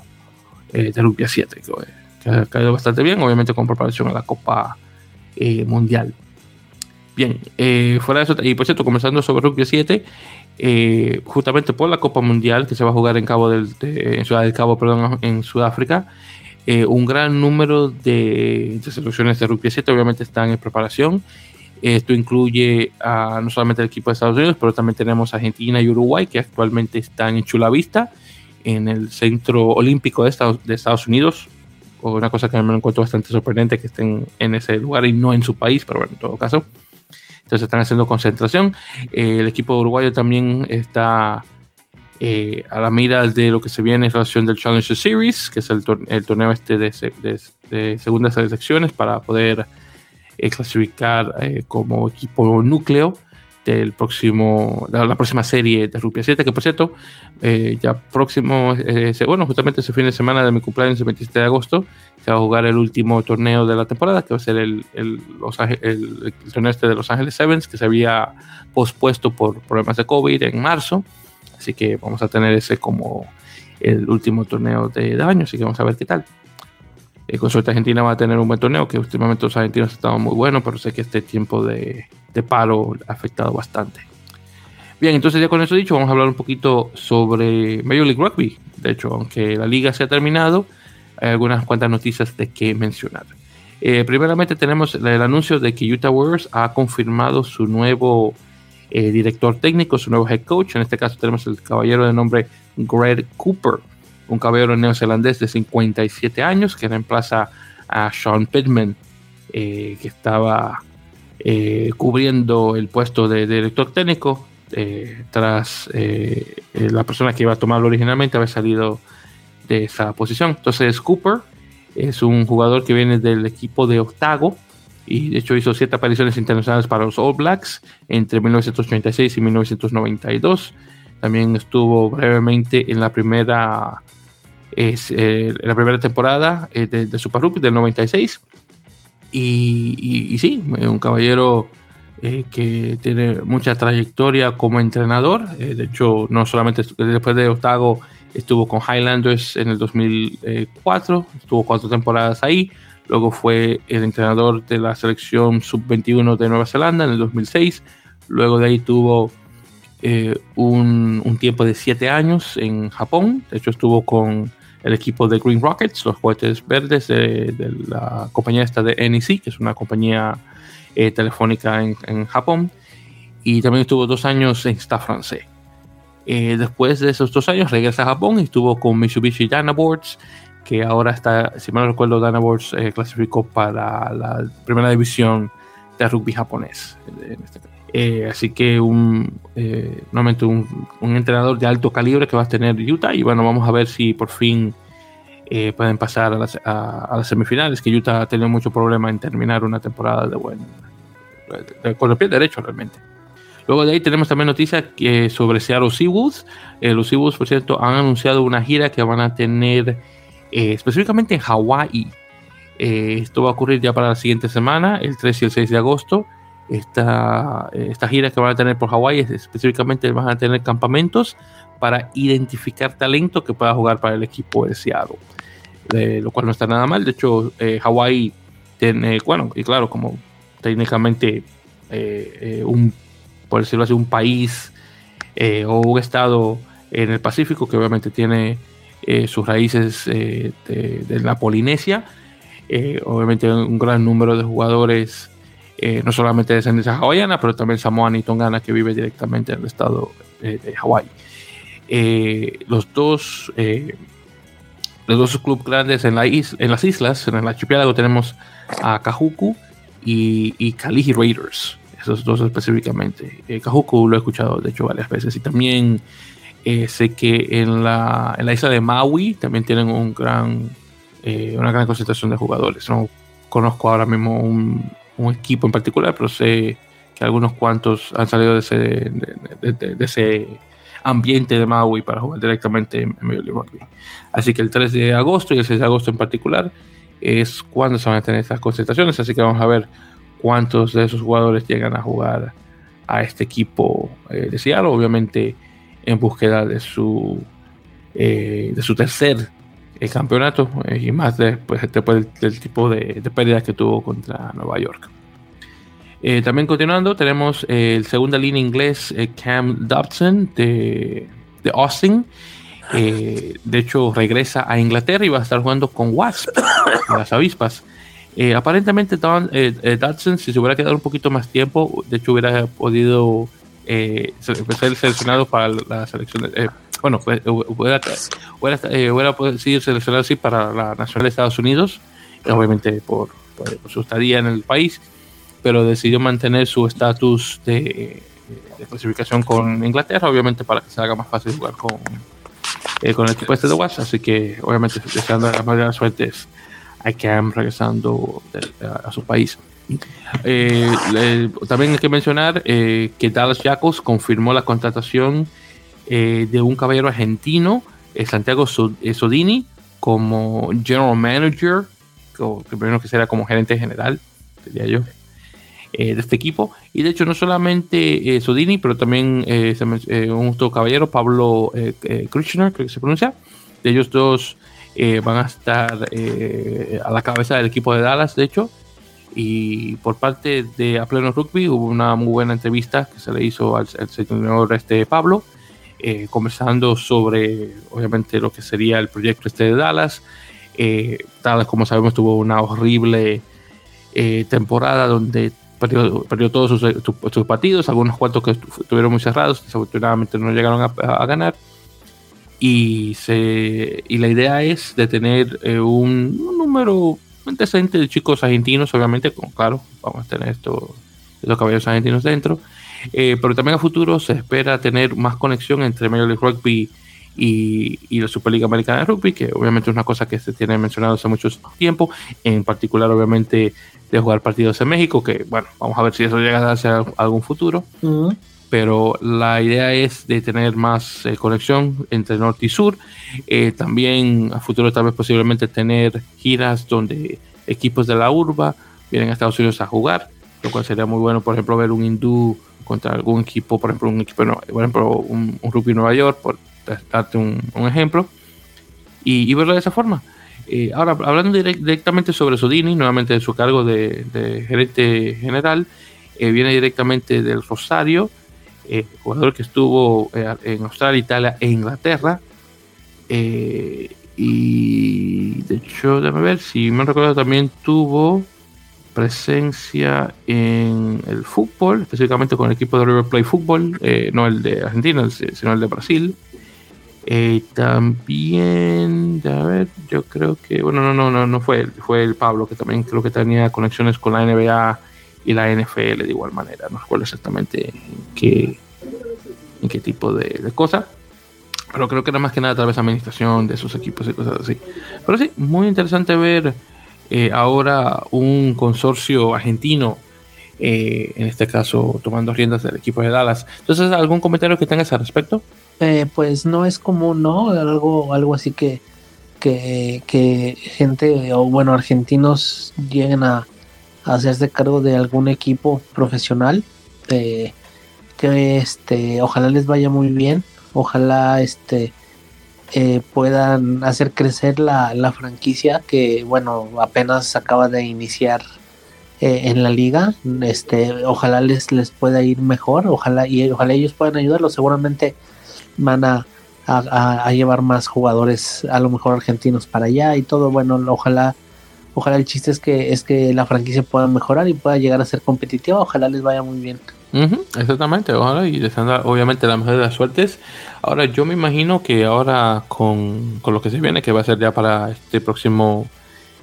eh, de Rugby 7, que, ha caído bastante bien, obviamente con preparación a la Copa eh, Mundial. Bien, eh, fuera de eso, y por cierto, comenzando sobre Rugby 7, justamente por la Copa Mundial que se va a jugar en, Cabo del, en Ciudad del Cabo, perdón, en Sudáfrica, un gran número de, de, selecciones de Rugby 7 obviamente están en preparación. Esto incluye no solamente el equipo de Estados Unidos, pero también tenemos Argentina y Uruguay que actualmente están en Chula Vista en el Centro Olímpico de Estados, de Estados Unidos. Una cosa que me encuentro bastante sorprendente que estén en ese lugar y no en su país, pero bueno, en todo caso. Entonces están haciendo concentración. Eh, el equipo uruguayo también está eh, a la mira de lo que se viene en relación del Challenger Series, que es el, torneo este de, de, segundas selecciones para poder eh, clasificar como equipo núcleo del próximo, la, la, próxima serie de Rugby 7, que por cierto, eh, ya próximo, eh, bueno, justamente ese fin de semana de mi cumpleaños, el 27 de agosto, se va a jugar el último torneo de la temporada, que va a ser el, el, Los el, torneo este de Los Ángeles Sevens, que se había pospuesto por problemas de COVID en marzo, así que vamos a tener ese como el último torneo de, de año, así que vamos a ver qué tal. Eh, con suerte Argentina va a tener un buen torneo, que últimamente los argentinos estaban muy buenos, pero sé que este tiempo de, de paro ha afectado bastante. Bien, entonces ya con eso dicho, vamos a hablar un poquito sobre Major League Rugby. De hecho, aunque la liga se ha terminado, hay algunas cuantas noticias de que mencionar. Eh, primeramente tenemos el anuncio de que Utah Warriors ha confirmado su nuevo eh, director técnico, su nuevo head coach. En este caso tenemos el caballero de nombre Greg Cooper, un caballero neozelandés de 57 años que reemplaza a Sean Pittman, eh, que estaba eh, cubriendo el puesto de, director técnico eh, tras la persona que iba a tomarlo originalmente haber salido de esa posición. Entonces Cooper es un jugador que viene del equipo de Octago, y de hecho hizo siete apariciones internacionales para los All Blacks entre 1986 y 1992. También estuvo brevemente en la primera, es, eh, la primera temporada eh, de, Super Rugby del 96. Y, y, sí, un caballero eh, que tiene mucha trayectoria como entrenador. de hecho, no solamente después de Otago estuvo con Highlanders en el 2004, estuvo cuatro temporadas ahí. Luego fue el entrenador de la selección sub-21 de Nueva Zelanda en el 2006. Luego de ahí tuvo eh, un, tiempo de siete años en Japón. De hecho, estuvo con el equipo de Green Rockets, los cohetes verdes de, la compañía esta de NEC, que es una compañía eh, telefónica en, Japón. Y también estuvo dos años en Stade francés. Eh, después de esos dos años regresa a Japón y estuvo con Mitsubishi Dynaboards que ahora está, si mal no recuerdo, Dana eh, clasificó para la primera división de rugby japonés. Este eh, así que un, eh, un, entrenador de alto calibre que va a tener Utah y bueno, vamos a ver si por fin pueden pasar a las, a, las, semifinales, que Utah ha tenido mucho problema en terminar una temporada de buen, con el pie derecho realmente. Luego de ahí tenemos también noticias que sobre Seattle Seawolves. los Seawolves, por cierto, han anunciado una gira que van a tener eh, específicamente en Hawái. Eh, esto va a ocurrir ya para la siguiente semana, el 3 y el 6 de agosto. Esta, eh, esta gira que van a tener por Hawái específicamente van a tener campamentos para identificar talento que pueda jugar para el equipo de Seattle. lo cual no está nada mal. De hecho, Hawái tiene, bueno, y claro, como técnicamente un, por decirlo así, un país o un estado en el Pacífico que obviamente tiene eh, sus raíces eh, de, la Polinesia. Eh, obviamente un gran número de jugadores, no solamente de descendencia hawaiana, pero también samoana y tongana que vive directamente en el estado de Hawái. los dos los dos clubes grandes en, la en las islas, en el archipiélago, tenemos a Kahuku y, y Kalihi Raiders, esos dos específicamente. Kahuku lo he escuchado, de hecho, varias veces, y también eh, sé que en la, isla de Maui también tienen un gran, eh, una gran concentración de jugadores. No conozco ahora mismo un, un, equipo en particular, pero sé que algunos cuantos han salido de ese, de, ese ambiente de Maui para jugar directamente en, Major League Rugby. Así que el 3 de agosto y el 6 de agosto en particular es cuando se van a tener estas concentraciones. Así que vamos a ver cuántos de esos jugadores llegan a jugar a este equipo eh, de Seattle. Obviamente en búsqueda de su, eh, de su tercer eh, campeonato eh, y más después, del, tipo de, de, pérdidas que tuvo contra Nueva York. también continuando, tenemos el segunda línea inglés Cam Dobson de, de Austin. de hecho, regresa a Inglaterra y va a estar jugando con Wasp, las avispas. aparentemente, Dodson, si se hubiera quedado un poquito más tiempo, de hecho, hubiera podido eh, ser seleccionado para la selección. Eh, bueno, hubiera, eh, hubiera, sido seleccionado así para la Nacional de Estados Unidos, obviamente por, su estadía en el país, pero decidió mantener su estatus de, clasificación con Inglaterra, obviamente para que se haga más fácil jugar con, eh, con el equipo este de WhatsApp. Así que, obviamente, deseando las mayores suertes a Cam regresando a su país. Eh, también hay que mencionar eh, que Dallas Jackals confirmó la contratación eh, de un caballero argentino, Santiago Sodini, como General Manager, o primero que será como gerente general, diría yo, de este equipo. Y de hecho, no solamente Sodini, pero también un otro caballero, Pablo Krishner, creo que se pronuncia. De ellos dos van a estar a la cabeza del equipo de Dallas, de hecho y por parte de A Pleno Rugby hubo una muy buena entrevista que se le hizo al, señor este Pablo, eh, conversando sobre, obviamente, lo que sería el proyecto este de Dallas. Eh, Dallas, como sabemos, tuvo una horrible eh, temporada donde perdió, perdió todos sus, partidos, algunos cuantos que estuvieron muy cerrados, desafortunadamente no llegaron a, ganar. Y, se, y la idea es de tener un número antecedentes de chicos argentinos, obviamente, como claro, vamos a tener estos, estos caballeros argentinos dentro. Eh, pero también a futuro se espera tener más conexión entre Major League Rugby y, y, la Superliga Americana de Rugby, que obviamente es una cosa que se tiene mencionado hace mucho tiempo, en particular obviamente de jugar partidos en México, que bueno, vamos a ver si eso llega a darse algún futuro. Pero la idea es de tener más eh, conexión entre norte y sur. Eh, también a futuro tal vez posiblemente tener giras donde equipos de la urba vienen a Estados Unidos a jugar, lo cual sería muy bueno, por ejemplo, ver un hindú contra algún equipo, por ejemplo, un equipo, por ejemplo, un, rugby Nueva York, por darte un, ejemplo, y, verlo de esa forma. Eh, ahora, hablando directamente sobre Sodini, nuevamente de su cargo de, gerente general, eh, viene directamente del Rosario, eh, jugador que estuvo en Australia, Italia e Inglaterra. y de hecho, déjame ver, si me recuerdo, también tuvo presencia en el fútbol, específicamente con el equipo de River Plate Fútbol, eh, no el de Argentina, sino el de Brasil. Eh, también, a ver, yo creo que, bueno, no, no, no, no fue fue el Pablo, que también creo que tenía conexiones con la NBA y la NFL de igual manera. No recuerdo exactamente en qué, en qué tipo de, de cosa. Pero creo que era más que nada través de administración de sus equipos y cosas así. Pero sí, muy interesante ver eh, ahora un consorcio argentino, eh, en este caso tomando riendas del equipo de Dallas. Entonces, ¿algún comentario que tengas al respecto? Eh, pues no es común, ¿no? Algo, algo así que, que, gente, o bueno, argentinos lleguen a, hacerse cargo de algún equipo profesional. que este, ojalá les vaya muy bien. Ojalá este eh, puedan hacer crecer la, franquicia que bueno apenas acaba de iniciar eh, en la liga este ojalá les les pueda ir mejor ojalá y ojalá ellos puedan ayudarlos seguramente van a, llevar más jugadores a lo mejor argentinos para allá y todo bueno ojalá ojalá el chiste es que es que la franquicia pueda mejorar y pueda llegar a ser competitiva ojalá les vaya muy bien exactamente, ojalá y deseando obviamente la mejor de las suertes. Ahora yo me imagino que ahora con, lo que se viene, que va a ser ya para este próximo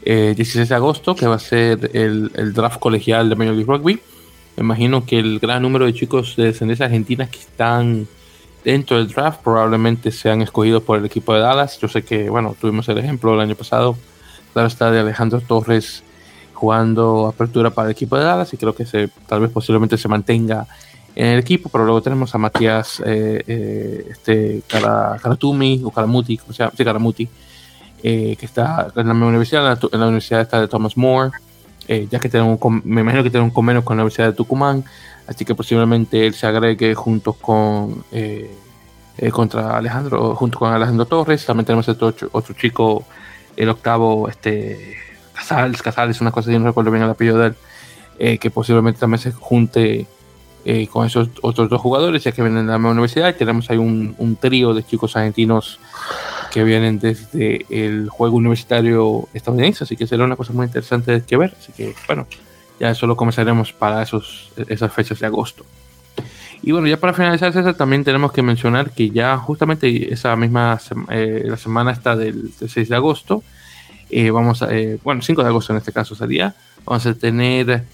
16 eh, de agosto, que va a ser el, draft colegial de Major League Rugby, me imagino que el gran número de chicos de descendencia argentina que están dentro del draft probablemente sean escogidos por el equipo de Dallas. Yo sé que, bueno, tuvimos el ejemplo el año pasado, claro está, de Alejandro Torres jugando apertura para el equipo de Dallas y creo que se, tal vez posiblemente se mantenga en el equipo, pero luego tenemos a Matías eh, eh, este, Karatumi o Karamuti, o sea, sí, Karamuti, eh, que está en la universidad, en la, universidad está de Thomas More, ya que un, me imagino que tiene un convenio con la Universidad de Tucumán, así que posiblemente él se agregue junto con contra Alejandro, junto con Alejandro Torres, también tenemos este otro, otro chico, el octavo, este Casals, Casals, una cosa así, no recuerdo bien el apellido de él, eh, que posiblemente también se junte eh, con esos otros dos jugadores, ya que vienen de la misma universidad. Y tenemos ahí un, trío de chicos argentinos que vienen desde el juego universitario estadounidense, así que será una cosa muy interesante que ver. Así que, bueno, ya eso lo comenzaremos para esos, esas fechas de agosto. Y bueno, ya para finalizar, César, también tenemos que mencionar que ya justamente esa misma eh, la semana está del 6 de agosto, eh, vamos a, eh, bueno, 5 de agosto en este caso sería, vamos a tener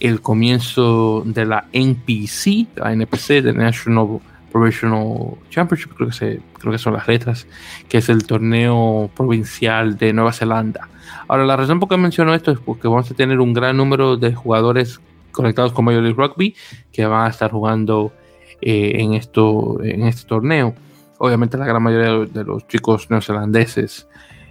el comienzo de la NPC, la NPC, de National Professional Championship, creo que, se, creo que son las letras, que es el torneo provincial de Nueva Zelanda. Ahora, la razón por qué menciono esto es porque vamos a tener un gran número de jugadores conectados con Major League Rugby que van a estar jugando eh, en, esto, en este torneo. Obviamente la gran mayoría de los chicos neozelandeses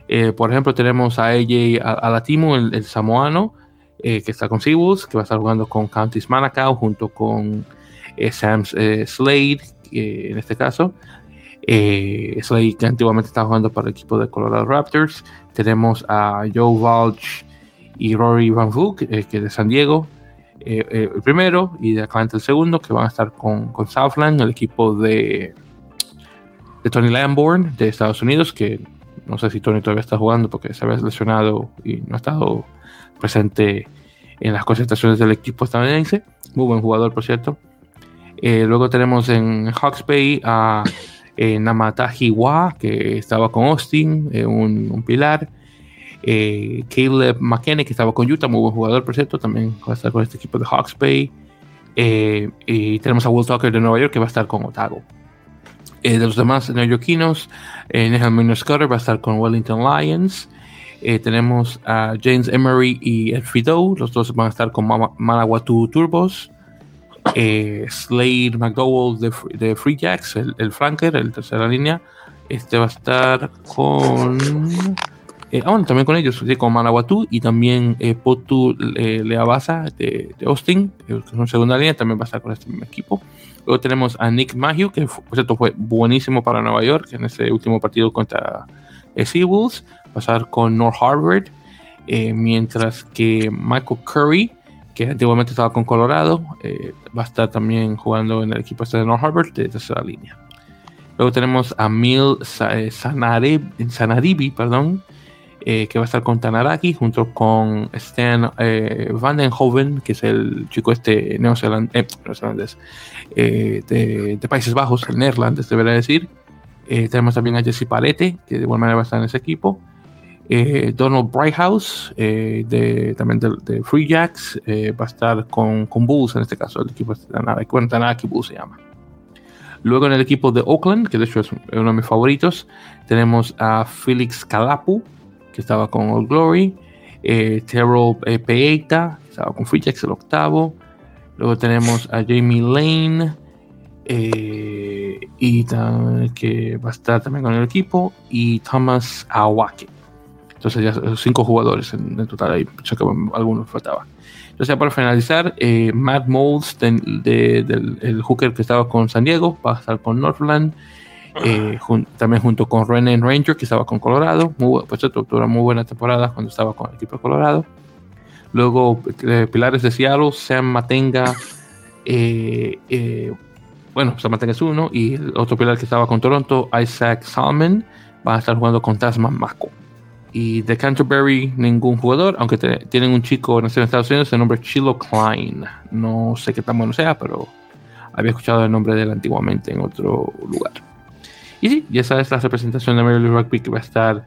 eh, por ejemplo, tenemos a AJ Alatimo, el, el samoano, eh, que está con Seawolves, que va a estar jugando con Counties Manacao junto con Sam Slade, en este caso. Slade que antiguamente estaba jugando para el equipo de Colorado Raptors. Tenemos a Joe Valch y Rory Van Hook, que es de San Diego, el primero, y de Atlanta el segundo, que van a estar con, con Southland, el equipo de, de Tony Lamborn de Estados Unidos, que no sé si Tony todavía está jugando porque se había lesionado y no ha estado presente en las concentraciones del equipo estadounidense. Muy buen jugador, por cierto. Eh, luego tenemos en Hawks Bay a eh, que estaba con Austin, eh, un, pilar. Caleb McKenney, que estaba con Utah, muy buen jugador, por cierto, también va a estar con este equipo de Hawks Bay. y tenemos a Will Tucker de Nueva York, que va a estar con Otago. de los demás neoyorquinos, eh, Nehemiah Scudder va a estar con Wellington Lions. tenemos a James Emery y El Fido, los dos van a estar con Manawatu Turbos. Slade McDowell de, de, Free Jacks, el, el flanker, el tercera línea. Este va a estar con eh, ah, también con ellos, con Manawatu y también eh, Potu eh, Leabasa de, de, Austin, que es una segunda línea, también va a estar con este mismo equipo. Luego tenemos a Nick Mahieu, que por cierto fue buenísimo para Nueva York en ese último partido contra eh, Seawolves. Va a estar con North Harvard, eh, mientras que Michael Curry, que antiguamente estaba con Colorado, va a estar también jugando en el equipo este de North Harvard de tercera línea. Luego tenemos a Mil Sanaribi, perdón, eh, que va a estar con Tanaraki junto con Stan eh, Vandenhoven, que es el chico este neozelandés eh, de, Países Bajos, el neerlandés, debería decir. tenemos también a Jesse Palete, que de igual manera va a estar en ese equipo. Donald Brighthouse, de, también de, Free Jacks, va a estar con, con, Bulls en este caso, el equipo de Tanaraki, bueno, Tanaraki Bulls se llama. Luego en el equipo de Oakland, que de hecho es uno de mis favoritos, tenemos a Felix Calapu, estaba con Old Glory, eh, Terrell eh, Peita, estaba con Freejax el octavo, luego tenemos a Jamie Lane, eh, y que va a estar también con el equipo, y Thomas Awake. Entonces ya cinco jugadores en, total, ahí que algunos faltaban. Entonces, ya para finalizar, eh, Matt Moulds, del el hooker que estaba con San Diego, va a estar con Northland. Eh, también junto con René Ranger, que estaba con Colorado. Muy, pues, muy buena temporada cuando estaba con el equipo de Colorado. Luego, eh, Pilares de Seattle, Sam Matenga. Eh, bueno, Sam Matenga es uno. Y el otro pilar que estaba con Toronto, Isaac Salmon, va a estar jugando con Tasman Mako. Y de Canterbury, ningún jugador, aunque tienen un chico nacido en Estados Unidos, el nombre Chilo Klein. No sé qué tan bueno sea, pero había escuchado el nombre de él antiguamente en otro lugar. Y sí, ya sabes la representación de Major Rugby que va a estar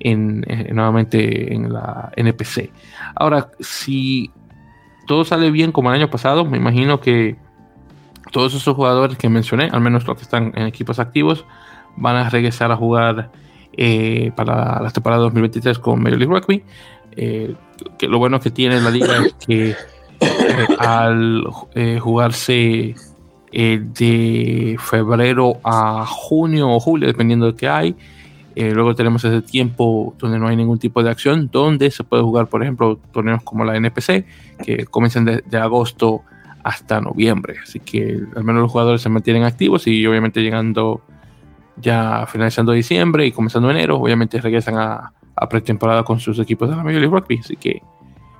en, eh, nuevamente en la NPC. Ahora, si todo sale bien como el año pasado, me imagino que todos esos jugadores que mencioné, al menos los que están en equipos activos, van a regresar a jugar eh, para la temporada 2023 con Major League Rugby. Eh, que lo bueno que tiene la liga es que al jugarse eh, de febrero a junio o julio, dependiendo de qué hay. Eh, luego tenemos ese tiempo donde no hay ningún tipo de acción, donde se puede jugar, por ejemplo, torneos como la NPC, que comienzan de, agosto hasta noviembre. Así que al menos los jugadores se mantienen activos y obviamente llegando ya finalizando diciembre y comenzando enero, obviamente regresan a, a pretemporada con sus equipos de la Major League Rugby. Así que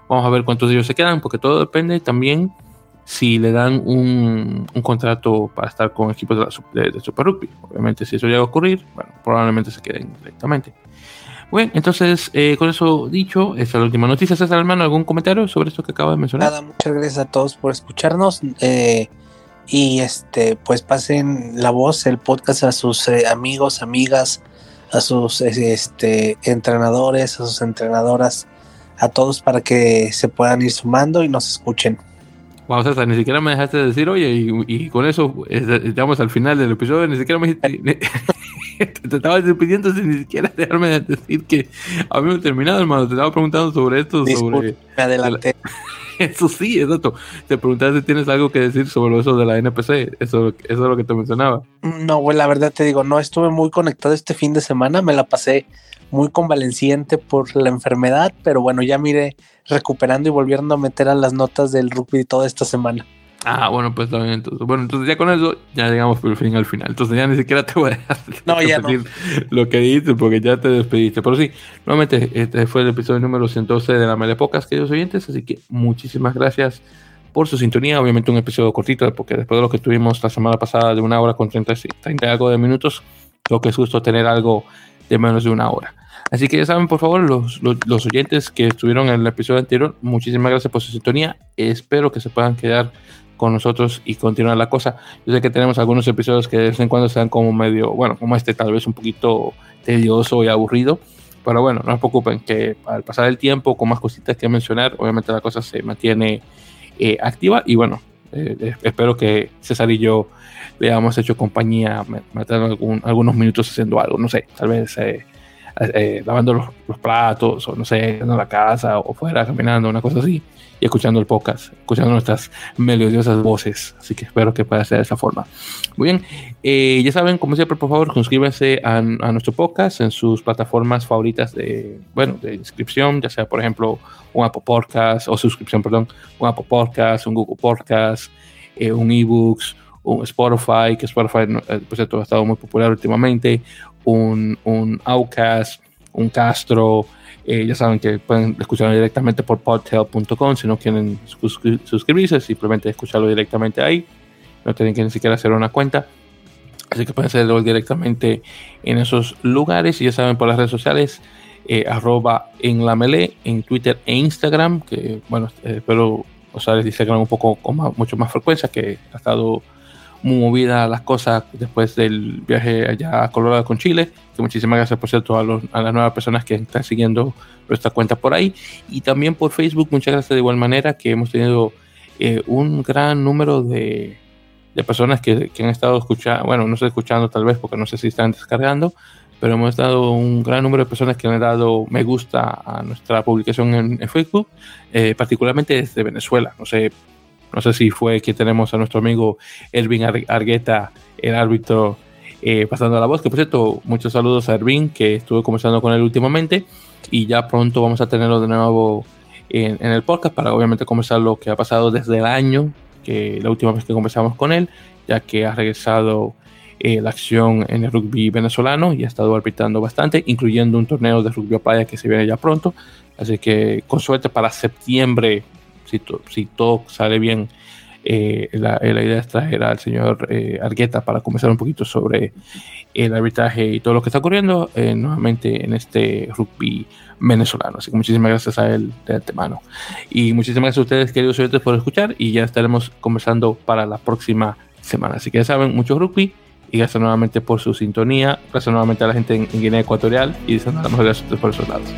vamos a ver cuántos de ellos se quedan, porque todo depende también si le dan un, contrato para estar con equipos de, Super Rugby. Obviamente, si eso llega a ocurrir, bueno, probablemente se queden directamente. Bueno, entonces, eh, con eso dicho, esta es la última noticia. César, hermano, ¿algún comentario sobre esto que acabo de mencionar? Nada, muchas gracias a todos por escucharnos. Eh, y este, pues pasen la voz, el podcast a sus eh, amigos, amigas, a sus este, entrenadores, a sus entrenadoras, a todos para que se puedan ir sumando y nos escuchen. Vamos a ni siquiera me dejaste decir, oye, y, con eso estamos al final del episodio, ni siquiera me dijiste, te estaba despidiendo sin ni siquiera dejarme decir que habíamos terminado, hermano. Te estaba preguntando sobre esto, sobre. Me adelanté. Eso sí, exacto. Te preguntaba si tienes algo que decir sobre eso de la NPC. Eso, eso es lo que te mencionaba. No, güey, la verdad te digo, no estuve muy conectado este fin de semana. Me la pasé muy convaleciente por la enfermedad, pero bueno, ya mire recuperando y volviendo a meter a las notas del rugby toda esta semana. Ah, bueno, pues también entonces. Bueno, entonces ya con eso ya llegamos por fin al final. Entonces ya ni siquiera te voy a no, no. lo que dices porque ya te despediste. Pero sí, nuevamente, este fue el episodio número 112 de la Mele Pocas, queridos oyentes. Así que muchísimas gracias por su sintonía. Obviamente un episodio cortito, porque después de lo que tuvimos la semana pasada de una hora con 30, 30 algo de minutos, lo que es justo tener algo de menos de una hora. Así que ya saben, por favor, los, los, oyentes que estuvieron en el episodio anterior, muchísimas gracias por su sintonía. Espero que se puedan quedar con nosotros y continuar la cosa. Yo sé que tenemos algunos episodios que de vez en cuando sean como medio, bueno, como este tal vez un poquito tedioso y aburrido. Pero bueno, no se preocupen que al pasar el tiempo, con más cositas que mencionar, obviamente la cosa se mantiene eh, activa. Y bueno, espero que César y yo le hayamos hecho compañía, matando algunos minutos haciendo algo, no sé, tal vez lavando los, los, platos, o no sé, en la casa, o fuera caminando, una cosa así y escuchando el podcast, escuchando nuestras melodiosas voces. Así que espero que pueda ser de esa forma. Muy bien, eh, ya saben, como siempre, por favor, suscríbanse a, nuestro podcast en sus plataformas favoritas de, bueno, de inscripción, ya sea, por ejemplo, un Apple Podcast, o suscripción, perdón, un Apple Podcast, un Google Podcast, eh, un eBooks, un Spotify, que Spotify, eh, por cierto, ha estado muy popular últimamente, un, un Outcast, un Castro, eh, ya saben que pueden escucharlo directamente por podtail.com si no quieren suscribirse, simplemente escucharlo directamente ahí. No tienen que ni siquiera hacer una cuenta. Así que pueden hacerlo directamente en esos lugares. Y ya saben por las redes sociales, eh, arroba en la melee, en Twitter e Instagram. Que bueno, eh, espero usar Instagram un poco con mucho más frecuencia, que ha estado muy movida las cosas después del viaje allá a Colorado con Chile. Que muchísimas gracias, por cierto, a, las nuevas personas que están siguiendo nuestra cuenta por ahí. Y también por Facebook, muchas gracias de igual manera, que hemos tenido eh, un gran número de, de personas que, que, han estado escuchando, bueno, no estoy escuchando tal vez porque no sé si están descargando, pero hemos dado un gran número de personas que han dado me gusta a nuestra publicación en, Facebook, eh, particularmente desde Venezuela. No sé no sé si fue que tenemos a nuestro amigo Ervin Argueta, el árbitro, eh, pasando la voz. Que por cierto, muchos saludos a Ervin, que estuve conversando con él últimamente. Y ya pronto vamos a tenerlo de nuevo en, el podcast para obviamente conversar lo que ha pasado desde el año, que la última vez que conversamos con él, ya que ha regresado eh, la acción en el rugby venezolano y ha estado arbitrando bastante, incluyendo un torneo de rugby a playa que se viene ya pronto. Así que con suerte para septiembre si, todo sale bien, eh, la, idea es traer al señor eh, Argueta para conversar un poquito sobre el arbitraje y todo lo que está ocurriendo eh, nuevamente en este rugby venezolano. Así que muchísimas gracias a él de antemano. Y muchísimas gracias a ustedes, queridos oyentes, por escuchar. Y ya estaremos conversando para la próxima semana. Así que ya saben, mucho rugby. Y gracias nuevamente por su sintonía. Gracias nuevamente a la gente en, Guinea Ecuatorial. Y deseando la mejor de por esos lados.